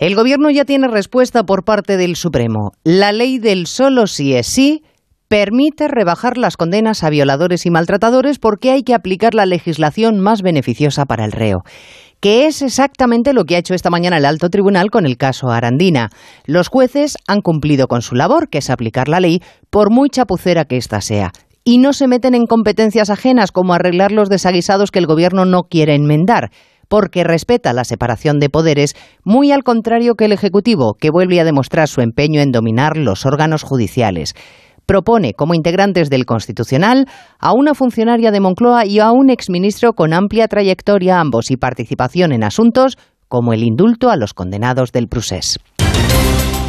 El Gobierno ya tiene respuesta por parte del Supremo. La ley del solo sí es sí permite rebajar las condenas a violadores y maltratadores porque hay que aplicar la legislación más beneficiosa para el reo que es exactamente lo que ha hecho esta mañana el alto tribunal con el caso Arandina. Los jueces han cumplido con su labor, que es aplicar la ley, por muy chapucera que ésta sea. Y no se meten en competencias ajenas como arreglar los desaguisados que el gobierno no quiere enmendar porque respeta la separación de poderes, muy al contrario que el Ejecutivo, que vuelve a demostrar su empeño en dominar los órganos judiciales propone como integrantes del Constitucional a una funcionaria de Moncloa y a un exministro con amplia trayectoria ambos y participación en asuntos como el indulto a los condenados del Prusés.